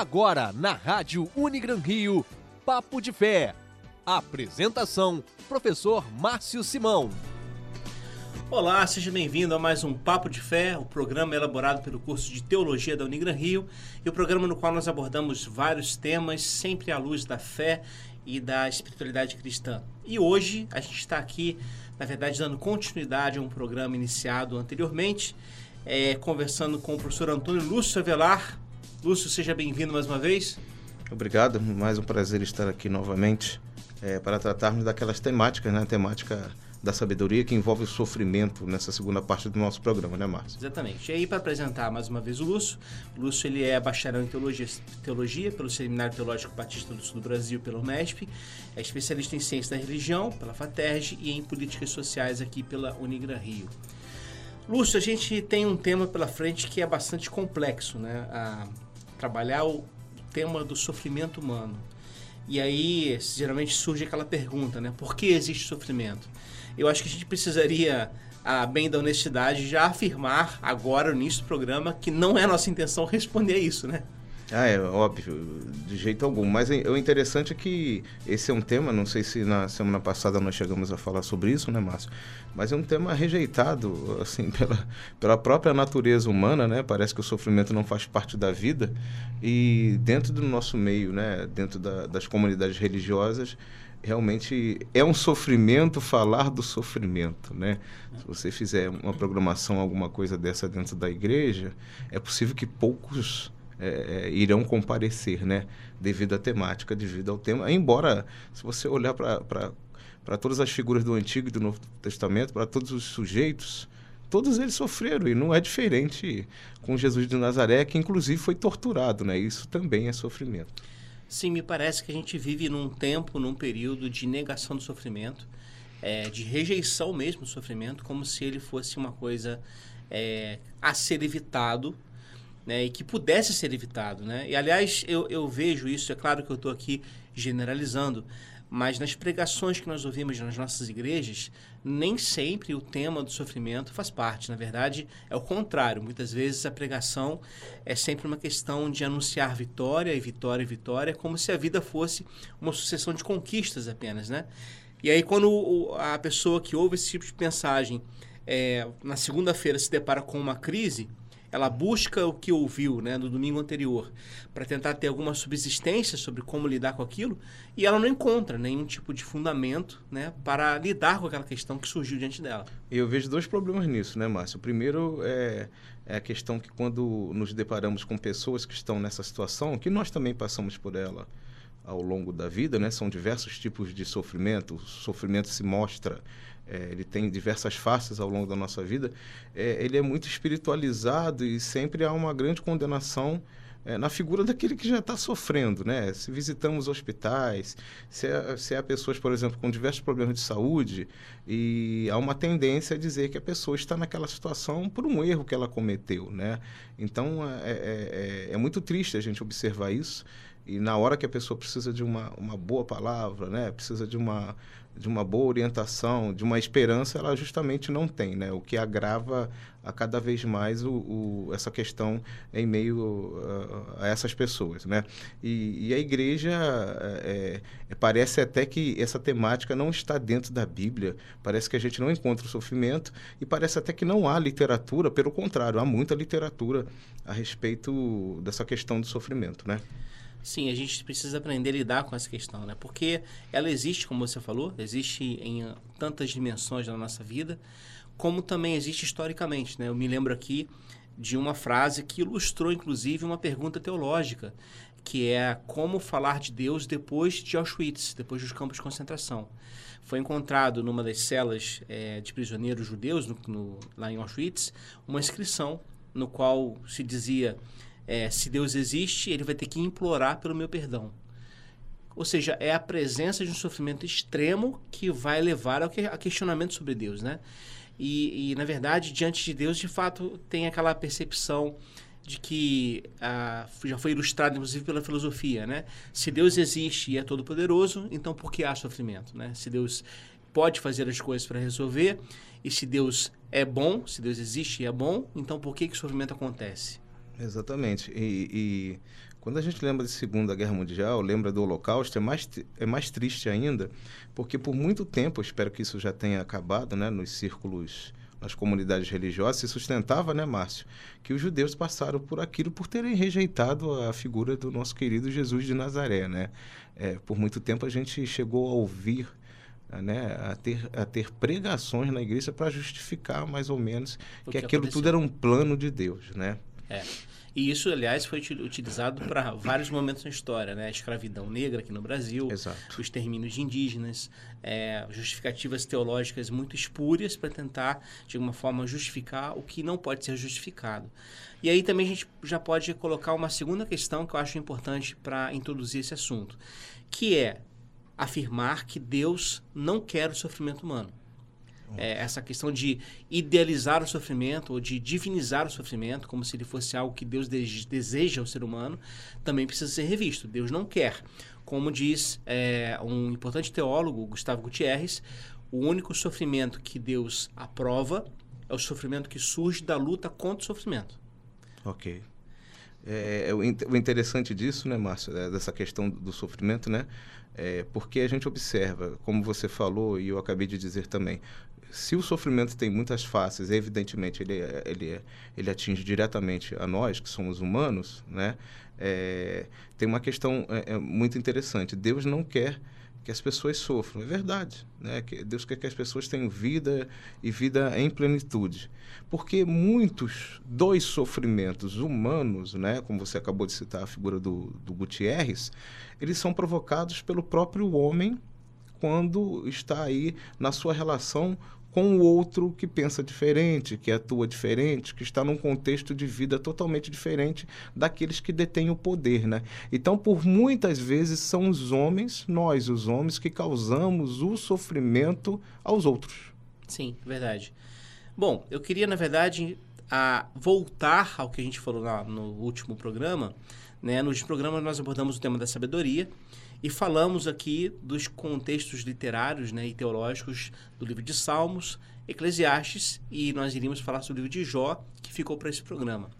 Agora na Rádio Unigran Rio, Papo de Fé. Apresentação: Professor Márcio Simão. Olá, seja bem-vindo a mais um Papo de Fé, o programa elaborado pelo curso de Teologia da Unigran Rio e o programa no qual nós abordamos vários temas, sempre à luz da fé e da espiritualidade cristã. E hoje a gente está aqui, na verdade, dando continuidade a um programa iniciado anteriormente, é, conversando com o professor Antônio Lúcio Avelar, Lúcio, seja bem-vindo mais uma vez. Obrigado, mais um prazer estar aqui novamente é, para tratarmos daquelas temáticas, né? A temática da sabedoria que envolve o sofrimento nessa segunda parte do nosso programa, né, Márcio? Exatamente. E aí, para apresentar mais uma vez o Lúcio, o Lúcio ele é bacharel em teologia, teologia pelo Seminário Teológico Batista do Sul do Brasil, pelo MESP, é especialista em ciência da religião, pela FATERJ, e em políticas sociais aqui pela Unigra Rio. Lúcio, a gente tem um tema pela frente que é bastante complexo, né? A trabalhar o tema do sofrimento humano. E aí, geralmente surge aquela pergunta, né? Por que existe sofrimento? Eu acho que a gente precisaria, a bem da honestidade, já afirmar agora, no início do programa, que não é nossa intenção responder isso, né? Ah, é óbvio, de jeito algum. Mas o interessante é que esse é um tema, não sei se na semana passada nós chegamos a falar sobre isso, né, Márcio? Mas é um tema rejeitado, assim, pela, pela própria natureza humana, né? Parece que o sofrimento não faz parte da vida. E dentro do nosso meio, né, dentro da, das comunidades religiosas, realmente é um sofrimento falar do sofrimento, né? Se você fizer uma programação, alguma coisa dessa dentro da igreja, é possível que poucos é, é, irão comparecer, né? Devido à temática, devido ao tema. Embora, se você olhar para todas as figuras do Antigo e do Novo Testamento, para todos os sujeitos, todos eles sofreram e não é diferente com Jesus de Nazaré, que inclusive foi torturado, né? Isso também é sofrimento. Sim, me parece que a gente vive num tempo, num período de negação do sofrimento, é, de rejeição mesmo do sofrimento, como se ele fosse uma coisa é, a ser evitado né, e que pudesse ser evitado. Né? E, aliás, eu, eu vejo isso, é claro que eu estou aqui generalizando, mas nas pregações que nós ouvimos nas nossas igrejas, nem sempre o tema do sofrimento faz parte. Na verdade, é o contrário. Muitas vezes a pregação é sempre uma questão de anunciar vitória e vitória e vitória, como se a vida fosse uma sucessão de conquistas apenas, né? E aí, quando a pessoa que ouve esse tipo de mensagem é, na segunda-feira se depara com uma crise, ela busca o que ouviu né, no domingo anterior para tentar ter alguma subsistência sobre como lidar com aquilo e ela não encontra nenhum tipo de fundamento né, para lidar com aquela questão que surgiu diante dela. Eu vejo dois problemas nisso, né, Márcio? O primeiro é, é a questão que quando nos deparamos com pessoas que estão nessa situação, que nós também passamos por ela ao longo da vida, né? São diversos tipos de sofrimento. O sofrimento se mostra é, ele tem diversas faces ao longo da nossa vida, é, ele é muito espiritualizado e sempre há uma grande condenação é, na figura daquele que já está sofrendo, né? Se visitamos hospitais, se há, se há pessoas, por exemplo, com diversos problemas de saúde, e há uma tendência a dizer que a pessoa está naquela situação por um erro que ela cometeu, né? Então, é, é, é, é muito triste a gente observar isso, e na hora que a pessoa precisa de uma, uma boa palavra, né? Precisa de uma de uma boa orientação, de uma esperança, ela justamente não tem, né? O que agrava a cada vez mais o, o essa questão em meio a, a essas pessoas, né? E, e a igreja é, parece até que essa temática não está dentro da Bíblia, parece que a gente não encontra o sofrimento e parece até que não há literatura, pelo contrário, há muita literatura a respeito dessa questão do sofrimento, né? Sim, a gente precisa aprender a lidar com essa questão, né? Porque ela existe, como você falou, existe em tantas dimensões da nossa vida, como também existe historicamente, né? Eu me lembro aqui de uma frase que ilustrou, inclusive, uma pergunta teológica, que é como falar de Deus depois de Auschwitz, depois dos campos de concentração. Foi encontrado numa das celas é, de prisioneiros judeus, no, no, lá em Auschwitz, uma inscrição no qual se dizia é, se Deus existe, ele vai ter que implorar pelo meu perdão. Ou seja, é a presença de um sofrimento extremo que vai levar ao que, a questionamento sobre Deus, né? E, e, na verdade, diante de Deus, de fato, tem aquela percepção de que ah, já foi ilustrado, inclusive, pela filosofia, né? Se Deus existe e é todo-poderoso, então por que há sofrimento, né? Se Deus pode fazer as coisas para resolver, e se Deus é bom, se Deus existe e é bom, então por que, que o sofrimento acontece? Exatamente. E, e, quando a gente lembra de Segunda Guerra Mundial, lembra do Holocausto, é mais, é mais triste ainda, porque por muito tempo, espero que isso já tenha acabado, né, nos círculos, nas comunidades religiosas, se sustentava, né, Márcio, que os judeus passaram por aquilo por terem rejeitado a figura do nosso querido Jesus de Nazaré, né? É, por muito tempo a gente chegou a ouvir né, a, ter, a ter pregações na igreja para justificar mais ou menos que, que aquilo aconteceu. tudo era um plano de Deus, né? É. E isso, aliás, foi utilizado para vários momentos na história, né? A escravidão negra aqui no Brasil, Exato. o extermínio de indígenas, é, justificativas teológicas muito espúrias para tentar, de alguma forma, justificar o que não pode ser justificado. E aí também a gente já pode colocar uma segunda questão que eu acho importante para introduzir esse assunto, que é afirmar que Deus não quer o sofrimento humano. É, essa questão de idealizar o sofrimento ou de divinizar o sofrimento, como se ele fosse algo que Deus de deseja ao ser humano, também precisa ser revisto. Deus não quer. Como diz é, um importante teólogo, Gustavo Gutierrez, o único sofrimento que Deus aprova é o sofrimento que surge da luta contra o sofrimento. Ok. É, é, o interessante disso, né, Márcio, é, dessa questão do sofrimento, né? É, porque a gente observa, como você falou e eu acabei de dizer também, se o sofrimento tem muitas faces, evidentemente ele, ele, ele atinge diretamente a nós, que somos humanos, né? É, tem uma questão é, é muito interessante. Deus não quer que as pessoas sofram. É verdade. Né? Que Deus quer que as pessoas tenham vida e vida em plenitude. Porque muitos dos sofrimentos humanos, né? como você acabou de citar a figura do, do Gutierrez, eles são provocados pelo próprio homem quando está aí na sua relação com o outro que pensa diferente, que atua diferente, que está num contexto de vida totalmente diferente daqueles que detêm o poder, né? Então, por muitas vezes são os homens, nós os homens que causamos o sofrimento aos outros. Sim, verdade. Bom, eu queria na verdade a voltar ao que a gente falou lá no último programa, né? Nos programas nós abordamos o tema da sabedoria e falamos aqui dos contextos literários né, e teológicos do livro de Salmos, Eclesiastes, e nós iríamos falar sobre o livro de Jó, que ficou para esse programa.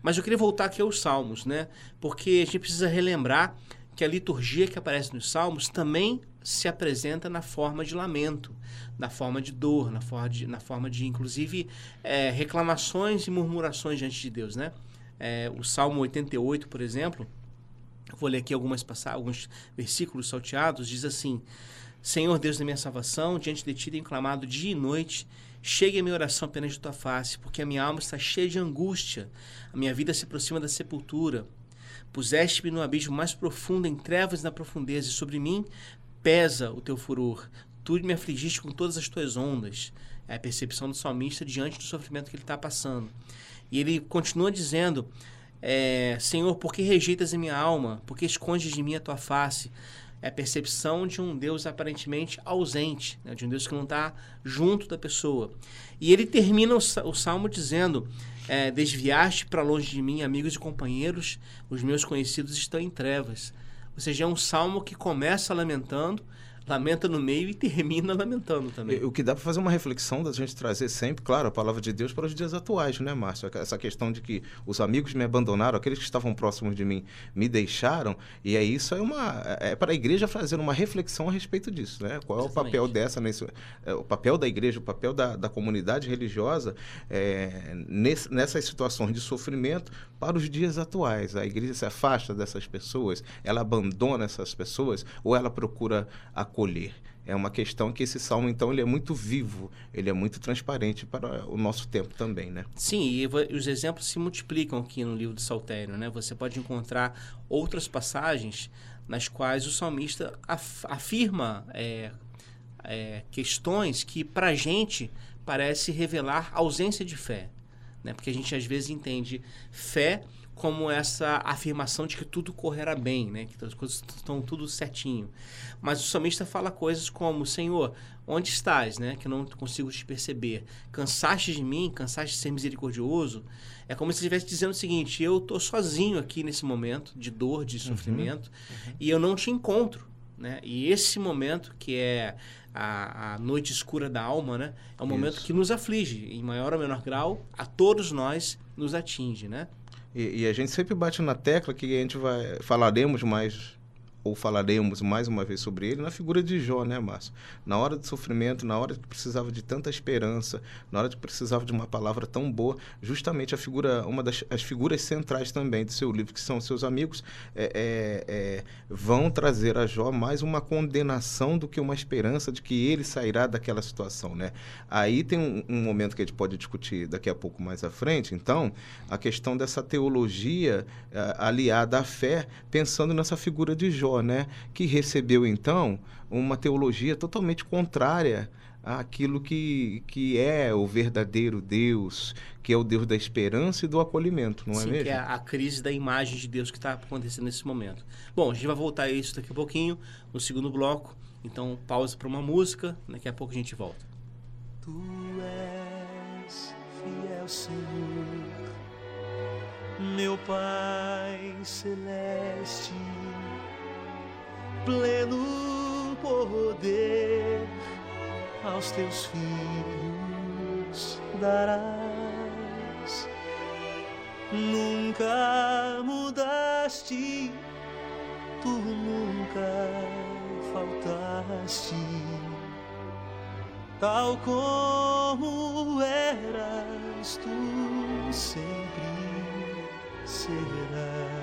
Mas eu queria voltar aqui aos Salmos, né? Porque a gente precisa relembrar que a liturgia que aparece nos Salmos também se apresenta na forma de lamento, na forma de dor, na forma de, na forma de inclusive, é, reclamações e murmurações diante de Deus, né? É, o Salmo 88, por exemplo, vou ler aqui algumas passagens, alguns versículos salteados, diz assim: Senhor Deus da minha salvação, diante de ti tenho clamado dia e noite. Chegue a minha oração apenas de tua face, porque a minha alma está cheia de angústia. A minha vida se aproxima da sepultura. Puseste-me no abismo mais profundo, em trevas na profundeza, e sobre mim pesa o teu furor. Tu me afligiste com todas as tuas ondas. É a percepção do salmista diante do sofrimento que ele está passando. E ele continua dizendo: é, Senhor, por que rejeitas a minha alma? Por que escondes de mim a tua face? É a percepção de um Deus aparentemente ausente, né? de um Deus que não está junto da pessoa. E ele termina o, salmo dizendo: é, Desviaste para longe de mim, amigos e companheiros, os meus conhecidos estão em trevas. Ou seja, é um salmo que começa lamentando, lamenta no meio e termina lamentando também. O que dá para fazer uma reflexão da gente trazer sempre, claro, a palavra de Deus para os dias atuais, né, Márcio? Essa questão de que os amigos me abandonaram, aqueles que estavam próximos de mim me deixaram, e é isso, é uma é para a igreja fazer uma reflexão a respeito disso, né? Qual é Exatamente. o papel dessa nesse é, o papel da igreja, o papel da, da comunidade religiosa é, nesse, nessas situações de sofrimento para os dias atuais. A igreja se afasta dessas pessoas, ela abandona essas pessoas ou ela procura a acolher. É uma questão que esse salmo, então, ele é muito vivo, ele é muito transparente para o nosso tempo também, né? Sim, e os exemplos se multiplicam aqui no livro de Saltério, né? Você pode encontrar outras passagens nas quais o salmista af afirma é, é, questões que, para a gente, parece revelar ausência de fé, né? Porque a gente, às vezes, entende fé como essa afirmação de que tudo correrá bem, né? que as coisas estão tudo certinho. Mas o salmista fala coisas como: Senhor, onde estás? Né? Que eu não consigo te perceber. Cansaste de mim? Cansaste de ser misericordioso? É como se estivesse dizendo o seguinte: eu estou sozinho aqui nesse momento de dor, de uhum. sofrimento, uhum. e eu não te encontro. Né? E esse momento, que é a, a noite escura da alma, né? é um Isso. momento que nos aflige, em maior ou menor grau, a todos nós nos atinge. Né? E, e, a gente sempre bate na tecla que a gente vai falaremos mais ou falaremos mais uma vez sobre ele, na figura de Jó, né, Márcio? Na hora do sofrimento, na hora que precisava de tanta esperança, na hora que precisava de uma palavra tão boa, justamente a figura, uma das as figuras centrais também do seu livro, que são seus amigos, é, é, é, vão trazer a Jó mais uma condenação do que uma esperança de que ele sairá daquela situação, né? Aí tem um, um momento que a gente pode discutir daqui a pouco mais à frente, então, a questão dessa teologia eh, aliada à fé, pensando nessa figura de Jó, né, que recebeu então uma teologia totalmente contrária àquilo que, que é o verdadeiro Deus, que é o Deus da esperança e do acolhimento, não Sim, é mesmo? que é a crise da imagem de Deus que está acontecendo nesse momento. Bom, a gente vai voltar a isso daqui a pouquinho, no segundo bloco. Então, pausa para uma música, daqui a pouco a gente volta. Tu és fiel, Senhor, meu Pai celeste pleno poder aos teus filhos darás. Nunca mudaste, tu nunca faltaste, tal como eras, tu sempre serás.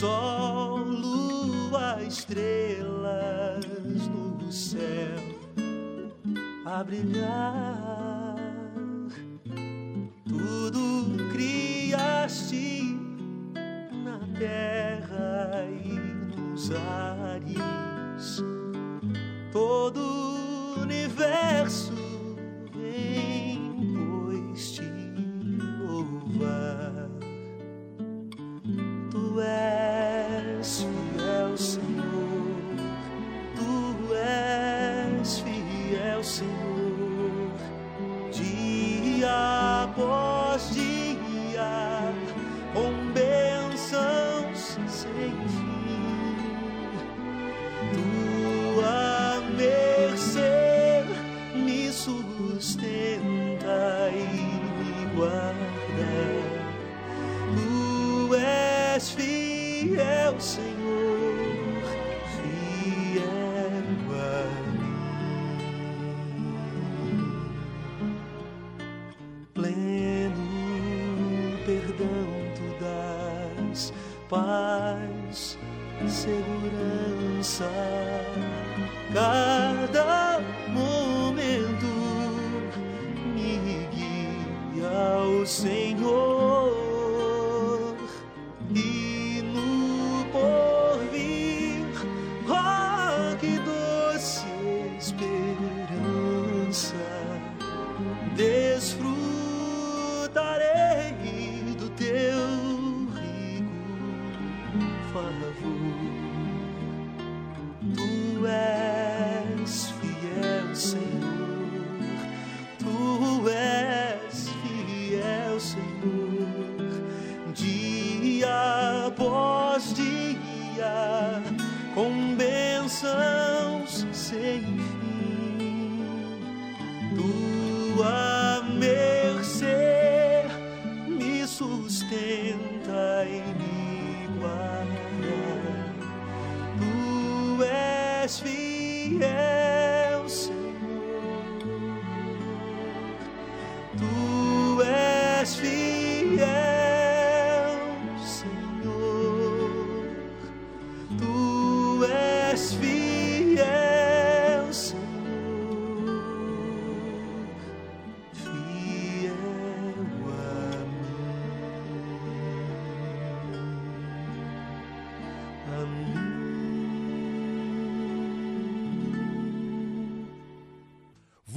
Sol, lua, estrelas no céu a brilhar.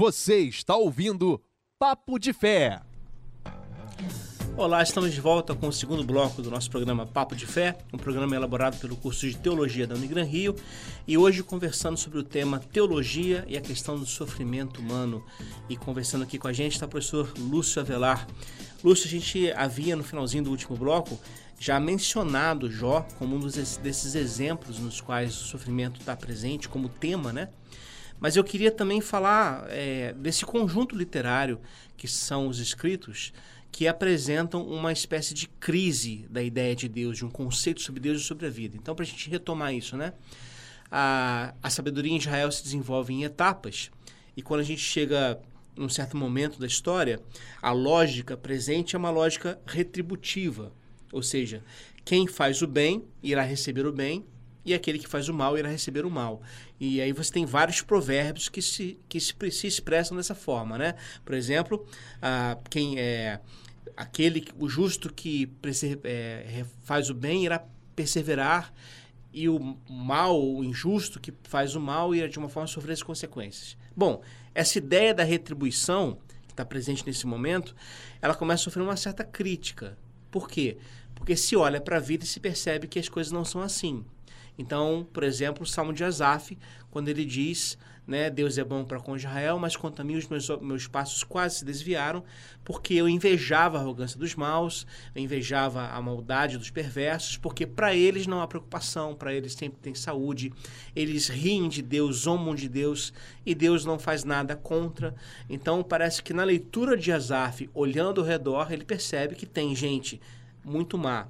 Você está ouvindo Papo de Fé. Olá, estamos de volta com o segundo bloco do nosso programa Papo de Fé, um programa elaborado pelo curso de Teologia da Unigran Rio, e hoje conversando sobre o tema Teologia e a questão do sofrimento humano. E conversando aqui com a gente está o professor Lúcio Avelar. Lúcio, a gente havia no finalzinho do último bloco já mencionado Jó como um desses exemplos nos quais o sofrimento está presente como tema, né? Mas eu queria também falar é, desse conjunto literário que são os escritos que apresentam uma espécie de crise da ideia de Deus, de um conceito sobre Deus e sobre a vida. Então, para a gente retomar isso, né? A, a sabedoria em Israel se desenvolve em etapas e quando a gente chega num certo momento da história, a lógica presente é uma lógica retributiva, ou seja, quem faz o bem irá receber o bem e aquele que faz o mal irá receber o mal. E aí você tem vários provérbios que se, que se, se expressam dessa forma, né? Por exemplo, ah, quem é aquele, o justo que é, faz o bem irá perseverar e o mal, o injusto que faz o mal irá de uma forma sofrer as consequências. Bom, essa ideia da retribuição que está presente nesse momento, ela começa a sofrer uma certa crítica. Por quê? Porque se olha para a vida e se percebe que as coisas não são assim. Então, por exemplo, o Salmo de Asaf, quando ele diz, né, Deus é bom para com Israel, mas quanto a mim os meus, meus passos quase se desviaram, porque eu invejava a arrogância dos maus, eu invejava a maldade dos perversos, porque para eles não há preocupação, para eles sempre tem saúde, eles riem de Deus, zombam de Deus, e Deus não faz nada contra. Então, parece que na leitura de Asaf, olhando ao redor, ele percebe que tem gente muito má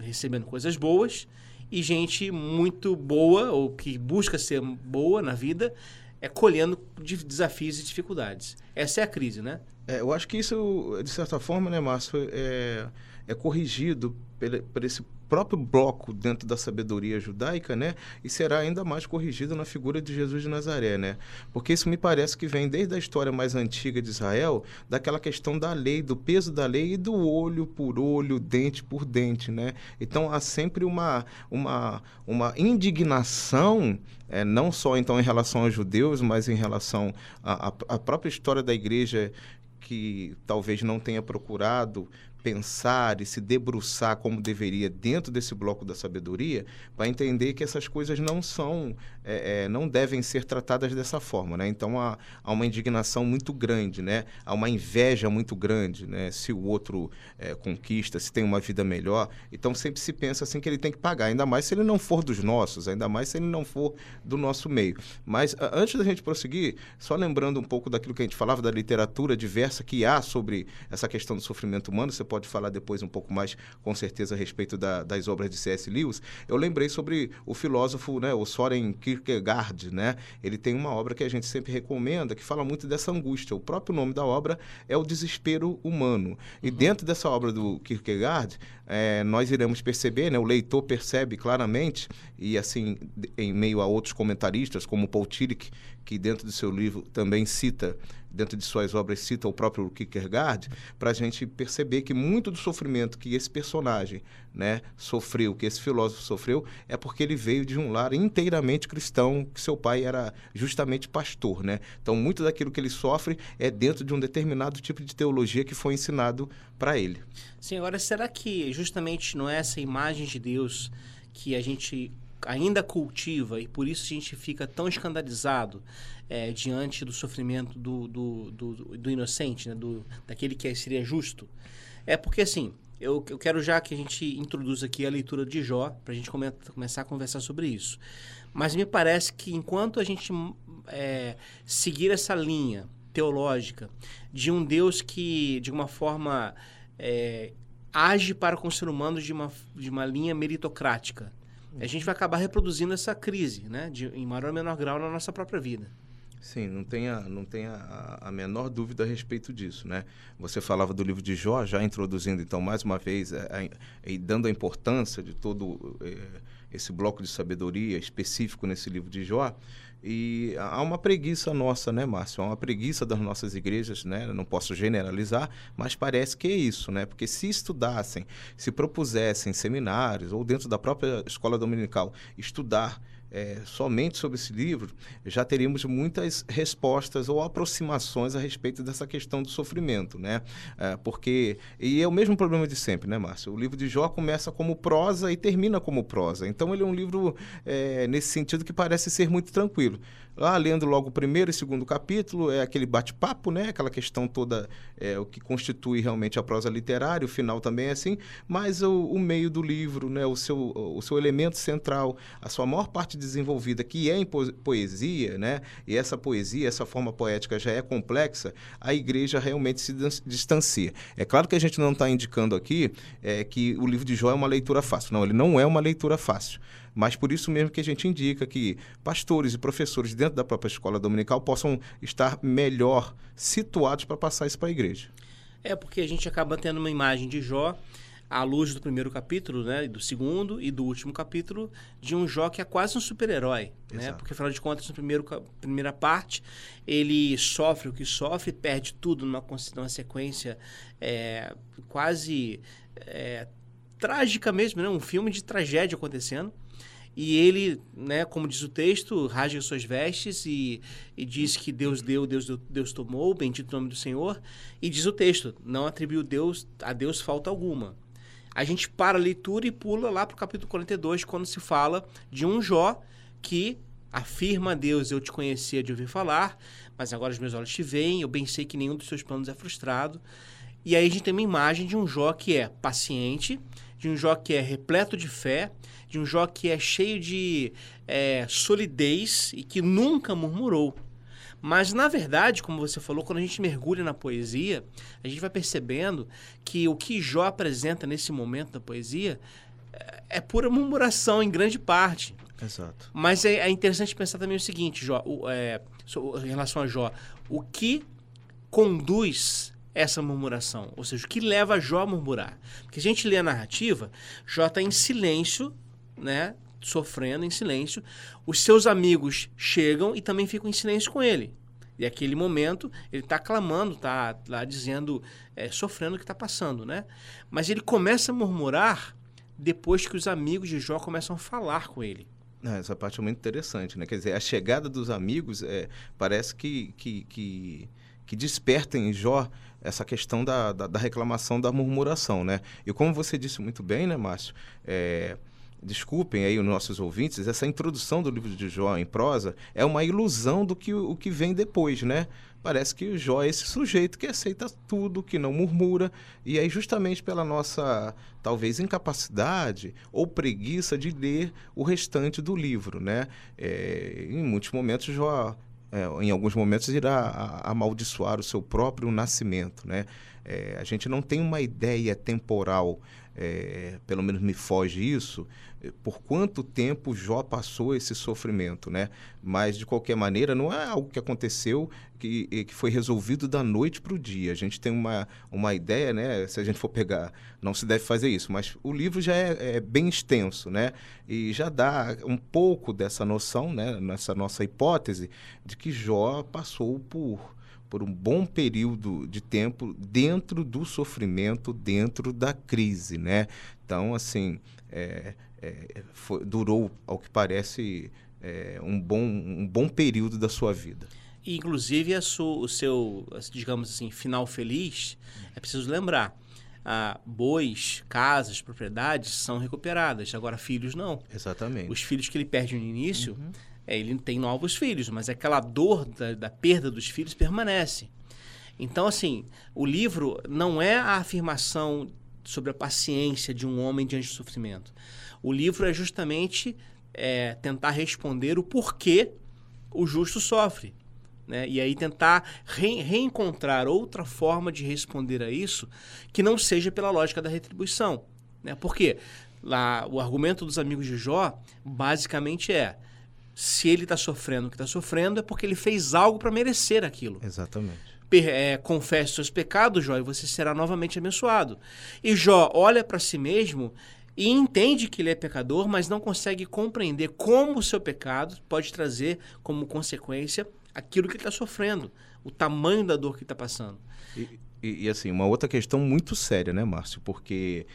recebendo coisas boas e gente muito boa, ou que busca ser boa na vida, é colhendo de desafios e dificuldades. Essa é a crise, né? É, eu acho que isso, de certa forma, né, Márcio, é, é corrigido por, por esse próprio bloco dentro da sabedoria judaica, né? E será ainda mais corrigido na figura de Jesus de Nazaré, né? Porque isso me parece que vem desde a história mais antiga de Israel, daquela questão da lei, do peso da lei e do olho por olho, dente por dente, né? Então há sempre uma, uma, uma indignação é, não só então em relação aos judeus, mas em relação à, à própria história da igreja que talvez não tenha procurado pensar e se debruçar como deveria dentro desse bloco da sabedoria para entender que essas coisas não são é, é, não devem ser tratadas dessa forma né? Então há, há, uma indignação muito grande né? Há uma inveja muito grande né? Se o outro é, conquista se tem uma vida melhor. Então sempre se pensa assim que ele tem que pagar ainda mais se ele não for dos nossos ainda mais se ele não for do nosso meio. Mas antes da gente prosseguir só lembrando um pouco daquilo que a gente falava da literatura diversa que há sobre essa questão do sofrimento humano você pode falar depois um pouco mais, com certeza, a respeito da, das obras de C.S. Lewis, eu lembrei sobre o filósofo, né, o Soren Kierkegaard, né? Ele tem uma obra que a gente sempre recomenda, que fala muito dessa angústia. O próprio nome da obra é O Desespero Humano. E uhum. dentro dessa obra do Kierkegaard, é, nós iremos perceber, né, o leitor percebe claramente, e assim, em meio a outros comentaristas, como Paul Tillich, que dentro do seu livro também cita dentro de suas obras cita o próprio Kierkegaard, para a gente perceber que muito do sofrimento que esse personagem né, sofreu, que esse filósofo sofreu, é porque ele veio de um lar inteiramente cristão, que seu pai era justamente pastor. Né? Então, muito daquilo que ele sofre é dentro de um determinado tipo de teologia que foi ensinado para ele. Sim, agora, será que justamente não é essa imagem de Deus que a gente ainda cultiva e por isso a gente fica tão escandalizado é, diante do sofrimento do, do, do, do inocente, né? do, daquele que seria justo, é porque assim, eu, eu quero já que a gente introduza aqui a leitura de Jó, para a gente come, começar a conversar sobre isso. Mas me parece que enquanto a gente é, seguir essa linha teológica de um Deus que, de uma forma, é, age para com o ser humano de uma, de uma linha meritocrática, a gente vai acabar reproduzindo essa crise, né? De, em maior ou menor grau na nossa própria vida. Sim, não tenha, não tenha a, a, menor dúvida a respeito disso, né? Você falava do livro de Jó, já introduzindo então mais uma vez é, é, e dando a importância de todo é, esse bloco de sabedoria específico nesse livro de Jó. E há uma preguiça nossa, né, Márcio? Há uma preguiça das nossas igrejas, né? Não posso generalizar, mas parece que é isso, né? Porque se estudassem, se propusessem seminários ou dentro da própria escola dominical estudar é, somente sobre esse livro, já teríamos muitas respostas ou aproximações a respeito dessa questão do sofrimento, né? É, porque, e é o mesmo problema de sempre, né, Márcio? O livro de Jó começa como prosa e termina como prosa. Então, ele é um livro, é, nesse sentido, que parece ser muito tranquilo. Lá, lendo logo o primeiro e segundo capítulo, é aquele bate-papo, né? Aquela questão toda, é, o que constitui realmente a prosa literária, o final também é assim, mas o, o meio do livro, né? O seu, o seu elemento central, a sua maior parte desenvolvida, que é em poesia, né? E essa poesia, essa forma poética já é complexa, a igreja realmente se distancia. É claro que a gente não está indicando aqui é, que o livro de Jó é uma leitura fácil. Não, ele não é uma leitura fácil. Mas por isso mesmo que a gente indica que pastores e professores dentro da própria escola dominical possam estar melhor situados para passar isso para a igreja. É porque a gente acaba tendo uma imagem de Jó à luz do primeiro capítulo, né, do segundo e do último capítulo, de um Jó que é quase um super-herói, né? Porque afinal de contas, na primeiro, primeira parte, ele sofre o que sofre, perde tudo numa, numa sequência é, quase é, trágica mesmo, né? Um filme de tragédia acontecendo. E ele, né, como diz o texto, rasga suas vestes e, e diz que Deus deu, Deus deu, Deus tomou, bendito o nome do Senhor. E diz o texto, não atribuiu Deus, a Deus falta alguma. A gente para a leitura e pula lá para o capítulo 42, quando se fala de um Jó que afirma a Deus, eu te conhecia de ouvir falar, mas agora os meus olhos te veem, eu bem sei que nenhum dos seus planos é frustrado. E aí a gente tem uma imagem de um Jó que é paciente, de um Jó que é repleto de fé, de um Jó que é cheio de é, solidez e que nunca murmurou. Mas, na verdade, como você falou, quando a gente mergulha na poesia, a gente vai percebendo que o que Jó apresenta nesse momento da poesia é, é pura murmuração, em grande parte. Exato. Mas é, é interessante pensar também o seguinte, Jó, o, é, em relação a Jó, o que conduz essa murmuração? Ou seja, o que leva Jó a murmurar? Porque a gente lê a narrativa, Jó está em silêncio, né? Sofrendo em silêncio. Os seus amigos chegam e também ficam em silêncio com ele. E aquele momento ele está clamando, está lá dizendo, é, sofrendo o que está passando, né? Mas ele começa a murmurar depois que os amigos de Jó começam a falar com ele. essa parte é muito interessante, né? Quer dizer, a chegada dos amigos é, parece que, que, que, que desperta em Jó essa questão da, da, da, reclamação, da murmuração, né? E como você disse muito bem, né, Márcio? É, desculpem aí os nossos ouvintes, essa introdução do livro de Jó em prosa é uma ilusão do que o que vem depois, né? Parece que o Jó é esse sujeito que aceita tudo, que não murmura, e aí justamente pela nossa talvez incapacidade ou preguiça de ler o restante do livro, né? É, em muitos momentos Jó é, em alguns momentos, irá amaldiçoar o seu próprio nascimento. Né? É, a gente não tem uma ideia temporal, é, pelo menos me foge isso, por quanto tempo Jó passou esse sofrimento, né? Mas de qualquer maneira não é algo que aconteceu que, que foi resolvido da noite para o dia. A gente tem uma, uma ideia, né? Se a gente for pegar, não se deve fazer isso, mas o livro já é, é bem extenso, né? E já dá um pouco dessa noção, né? Nessa nossa hipótese de que Jó passou por por um bom período de tempo dentro do sofrimento, dentro da crise, né? Então, assim, é, é, foi, durou, ao que parece, é, um, bom, um bom período da sua vida. E, inclusive, a sua, o seu, digamos assim, final feliz, é preciso lembrar. Ah, bois, casas, propriedades são recuperadas. Agora, filhos não. Exatamente. Os filhos que ele perde no início, uhum. é, ele tem novos filhos, mas aquela dor da, da perda dos filhos permanece. Então, assim, o livro não é a afirmação sobre a paciência de um homem diante do sofrimento. O livro é justamente é, tentar responder o porquê o justo sofre. Né? E aí tentar re reencontrar outra forma de responder a isso que não seja pela lógica da retribuição. Né? Por quê? Lá, o argumento dos amigos de Jó basicamente é se ele está sofrendo o que está sofrendo é porque ele fez algo para merecer aquilo. Exatamente. É, confesse seus pecados, Jó, e você será novamente abençoado. E Jó olha para si mesmo e entende que ele é pecador, mas não consegue compreender como o seu pecado pode trazer como consequência aquilo que ele está sofrendo, o tamanho da dor que está passando. E, e, e, assim, uma outra questão muito séria, né, Márcio? Porque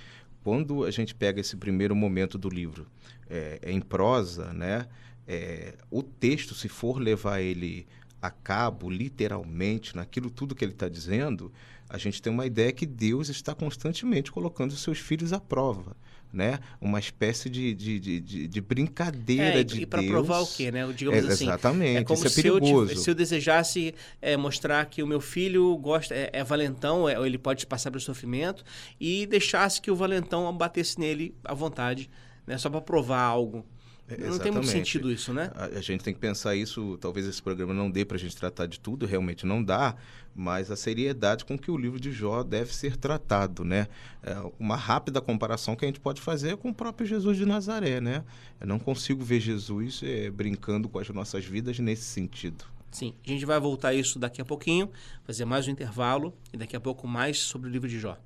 quando a gente pega esse primeiro momento do livro é, é em prosa, né? é, o texto, se for levar ele a cabo, literalmente, naquilo tudo que ele está dizendo, a gente tem uma ideia que Deus está constantemente colocando os seus filhos à prova. Né? Uma espécie de, de, de, de- de brincadeira É, de e para Deus. provar o quê, né? Digamos É, assim. exatamente, É como isso é se, eu, perigoso. tive- se eu desejasse é, mostrar que o meu filho gosta, é, é valentão, é, ele pode passar pelo sofrimento, e deixasse que o valentão batesse nele à vontade, né? Só para provar algo. É, Não tem muito sentido isso, né? A, a gente tem que pensar isso, talvez esse programa não dê para a gente tratar de tudo, realmente não dá, mas a seriedade com que o livro de Jó deve ser tratado, né? É, uma rápida comparação que a gente pode fazer é com o próprio Jesus de Nazaré, né? Eu não consigo ver Jesus é, brincando com as nossas vidas nesse sentido. Sim, a gente vai voltar a isso daqui a pouquinho, fazer mais um intervalo, e daqui a pouco mais sobre o livro de Jó.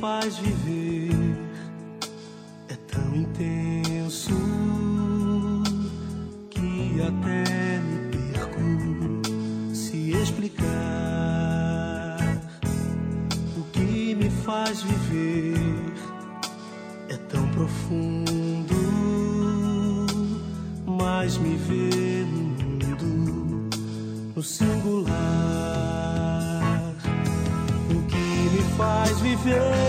Faz viver é tão intenso que até me perco se explicar. O que me faz viver é tão profundo, mas me vê no mundo no singular. O que me faz viver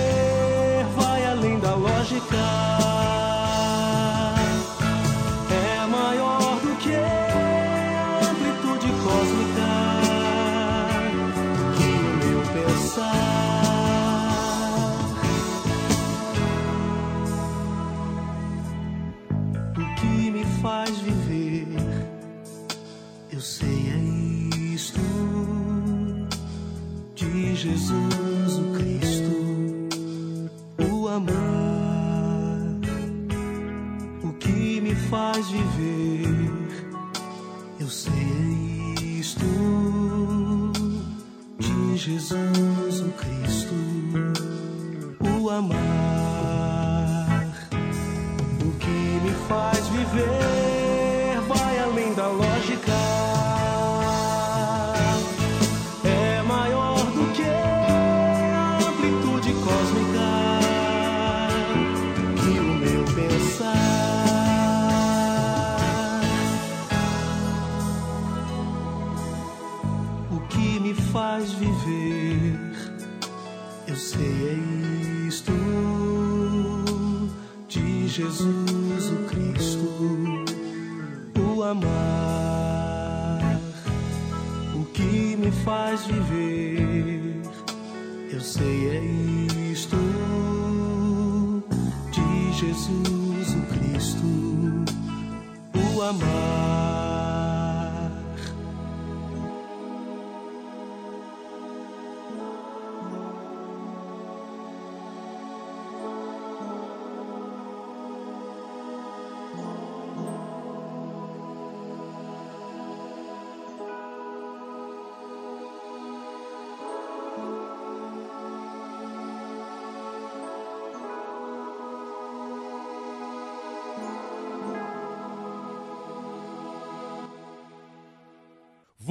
Jesus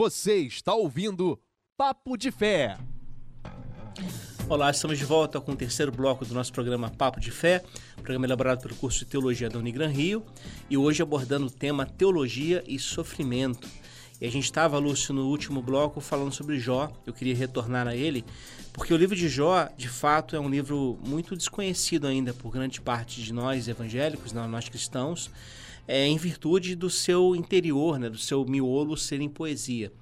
Você está ouvindo Papo de Fé. Olá, estamos de volta com o terceiro bloco do nosso programa Papo de Fé, programa elaborado pelo curso de Teologia da Unigran Rio, e hoje abordando o tema Teologia e Sofrimento. E a gente estava, Lúcio, no último bloco falando sobre Jó, eu queria retornar a ele, porque o livro de Jó, de fato, é um livro muito desconhecido ainda por grande parte de nós evangélicos, nós cristãos, é, em virtude do seu interior, né, do seu miolo ser em poesia.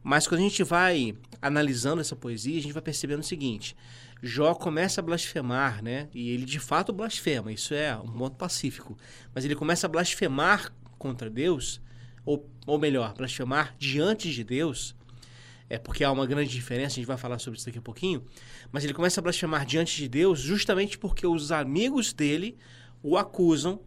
Mas quando a gente vai analisando essa poesia, a gente vai percebendo o seguinte: Jó começa a blasfemar, né? E ele de fato blasfema, isso é um ponto pacífico. Mas ele começa a blasfemar contra Deus, ou, ou melhor, blasfemar diante de Deus, é porque há uma grande diferença, a gente vai falar sobre isso daqui a pouquinho. Mas ele começa a blasfemar diante de Deus justamente porque os amigos dele o acusam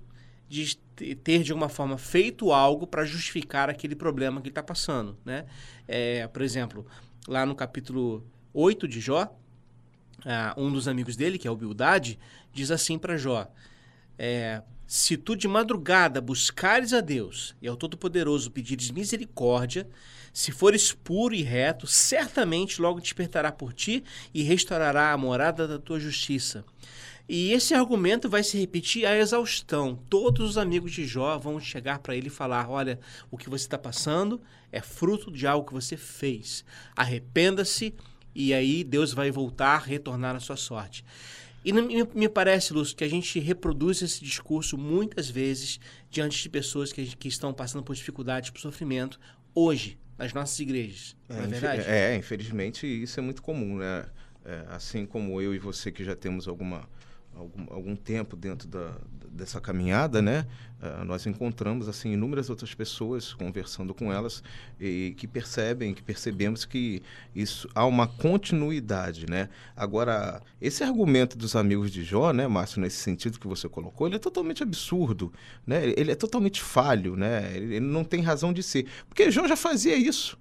de ter de alguma forma feito algo para justificar aquele problema que ele está passando, né? É, por exemplo, lá no capítulo 8 de Jó, uh, um dos amigos dele, que é o Bildade, diz assim para Jó: é, Se tu de madrugada buscares a Deus e ao Todo-Poderoso pedires misericórdia, se fores puro e reto, certamente logo despertará por ti e restaurará a morada da tua justiça. E esse argumento vai se repetir à exaustão. Todos os amigos de Jó vão chegar para ele e falar: Olha, o que você está passando é fruto de algo que você fez. Arrependa-se e aí Deus vai voltar, retornar à sua sorte. E me parece, Lúcio, que a gente reproduz esse discurso muitas vezes diante de pessoas que, que estão passando por dificuldades, por sofrimento, hoje, nas nossas igrejas. É, não é verdade? É, infelizmente isso é muito comum, né? É, assim como eu e você que já temos alguma algum, algum tempo dentro da, dessa caminhada, né, uh, nós encontramos assim inúmeras outras pessoas conversando com elas e que percebem, que percebemos que isso há uma continuidade, né? Agora esse argumento dos amigos de Jó, né, Márcio, nesse sentido que você colocou, ele é totalmente absurdo, né? Ele é totalmente falho, né? Ele não tem razão de ser, porque Jó já fazia isso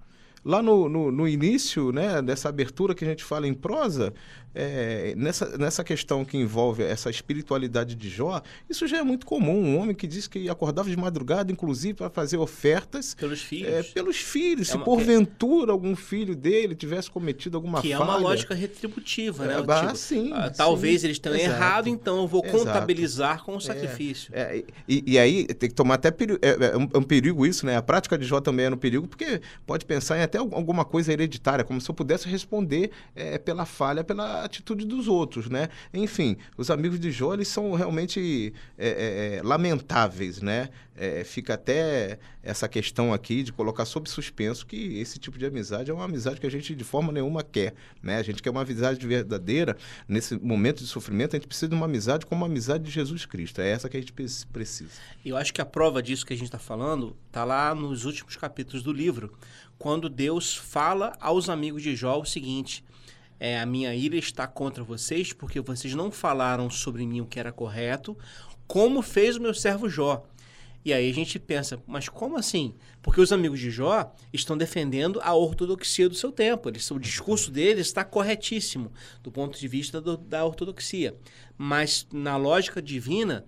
lá no, no, no, início né, dessa abertura que a gente fala em prosa, é, nessa, nessa questão que envolve essa espiritualidade de Jó, isso já é muito comum. Um homem que diz que acordava de madrugada, inclusive, para fazer ofertas. Pelos filhos. É, pelos filhos. É se porventura algum filho dele tivesse cometido alguma que falha. Que é uma lógica retributiva, né? É, ah, tipo, sim, ah, talvez sim, eles tenham exato, errado, então eu vou exato. contabilizar com o é, sacrifício. É, e, e, aí tem que tomar até perigo, é, é, um, é, um, perigo isso, né? A prática de Jó também é um perigo, porque pode pensar em até alguma coisa hereditária, como se eu pudesse responder pela falha, pela atitude dos outros né? Enfim, os amigos de Jó, eles são realmente é, é, é, lamentáveis, né? É, fica até essa questão aqui de colocar sob suspenso que esse tipo de amizade é uma amizade que a gente de forma nenhuma quer, né? A gente quer uma amizade verdadeira. Nesse momento de sofrimento, a gente precisa de uma amizade como a amizade de Jesus Cristo. É essa que a gente precisa. Eu acho que a prova disso que a gente está falando está lá nos últimos capítulos do livro, quando Deus fala aos amigos de Jó o seguinte é, a minha ira está contra vocês porque vocês não falaram sobre mim o que era correto, como fez o meu servo Jó. E aí a gente pensa, mas como assim? Porque os amigos de Jó estão defendendo a ortodoxia do seu tempo. Eles, o discurso deles está corretíssimo do ponto de vista do, da ortodoxia. Mas na lógica divina,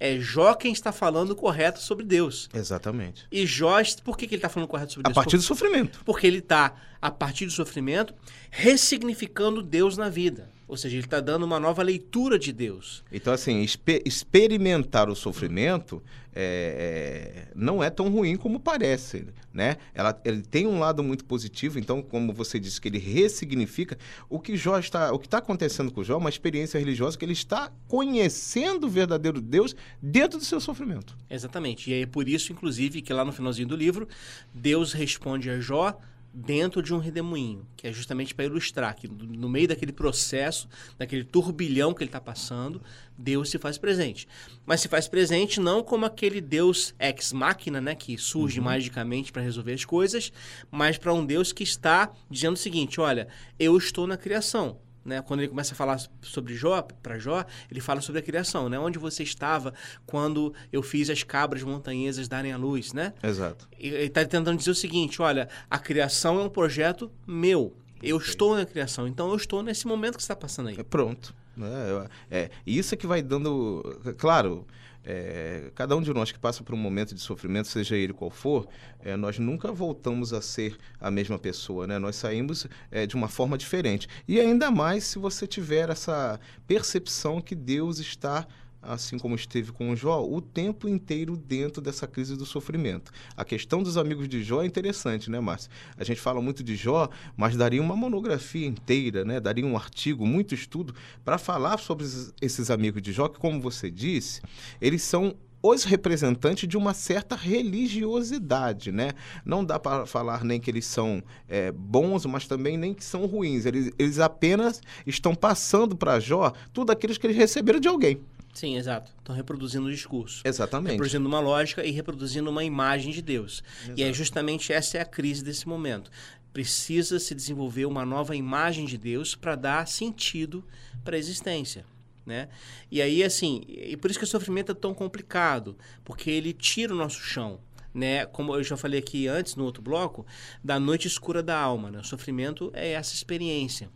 é Jó quem está falando correto sobre Deus. Exatamente. E Jó, por que, que ele está falando correto sobre Deus? A partir do sofrimento. Porque ele está, a partir do sofrimento, ressignificando Deus na vida. Ou seja, ele está dando uma nova leitura de Deus. Então, assim, exper experimentar o sofrimento é, é, não é tão ruim como parece, né? Ela, ele tem um lado muito positivo, então, como você disse, que ele ressignifica o que Jó está, o que está acontecendo com Jó, é uma experiência religiosa que ele está conhecendo o verdadeiro Deus dentro do seu sofrimento. Exatamente. E é por isso, inclusive, que lá no finalzinho do livro, Deus responde a Jó dentro de um redemoinho, que é justamente para ilustrar que no meio daquele processo, daquele turbilhão que ele está passando, Deus se faz presente. Mas se faz presente não como aquele Deus ex machina, né, que surge uhum. magicamente para resolver as coisas, mas para um Deus que está dizendo o seguinte: olha, eu estou na criação. Né? Quando ele começa a falar sobre Jó, para Jó, ele fala sobre a criação, né? Onde você estava quando eu fiz as cabras montanhesas darem a luz, né? Exato. Ele está tentando dizer o seguinte, olha, a criação é um projeto meu. Eu okay. estou na criação, então eu estou nesse momento que está passando aí. É pronto. Né? É, isso é que vai dando... Claro, é, cada um de nós que passa por um momento de sofrimento, seja ele qual for, é, nós nunca voltamos a ser a mesma pessoa, né? Nós saímos é, de uma forma diferente. E ainda mais se você tiver essa percepção que Deus está assim como esteve com Jó, o tempo inteiro dentro dessa crise do sofrimento. A questão dos amigos de Jó é interessante, né, Márcio? A gente fala muito de Jó, mas daria uma monografia inteira, né? Daria um artigo, muito estudo para falar sobre esses amigos de Jó, que como você disse, eles são os representantes de uma certa religiosidade, né? Não dá para falar nem que eles são é, bons, mas também nem que são ruins. Eles, eles apenas estão passando para Jó tudo aquilo que eles receberam de alguém. Sim, exato. Estão reproduzindo o discurso. Exatamente. Reproduzindo uma lógica e reproduzindo uma imagem de Deus. Exato. E é justamente essa é a crise desse momento. Precisa se desenvolver uma nova imagem de Deus para dar sentido para a existência. Né? E aí, assim, e por isso que o sofrimento é tão complicado, porque ele tira o nosso chão. Né? Como eu já falei aqui antes, no outro bloco, da noite escura da alma. Né? O sofrimento é essa experiência.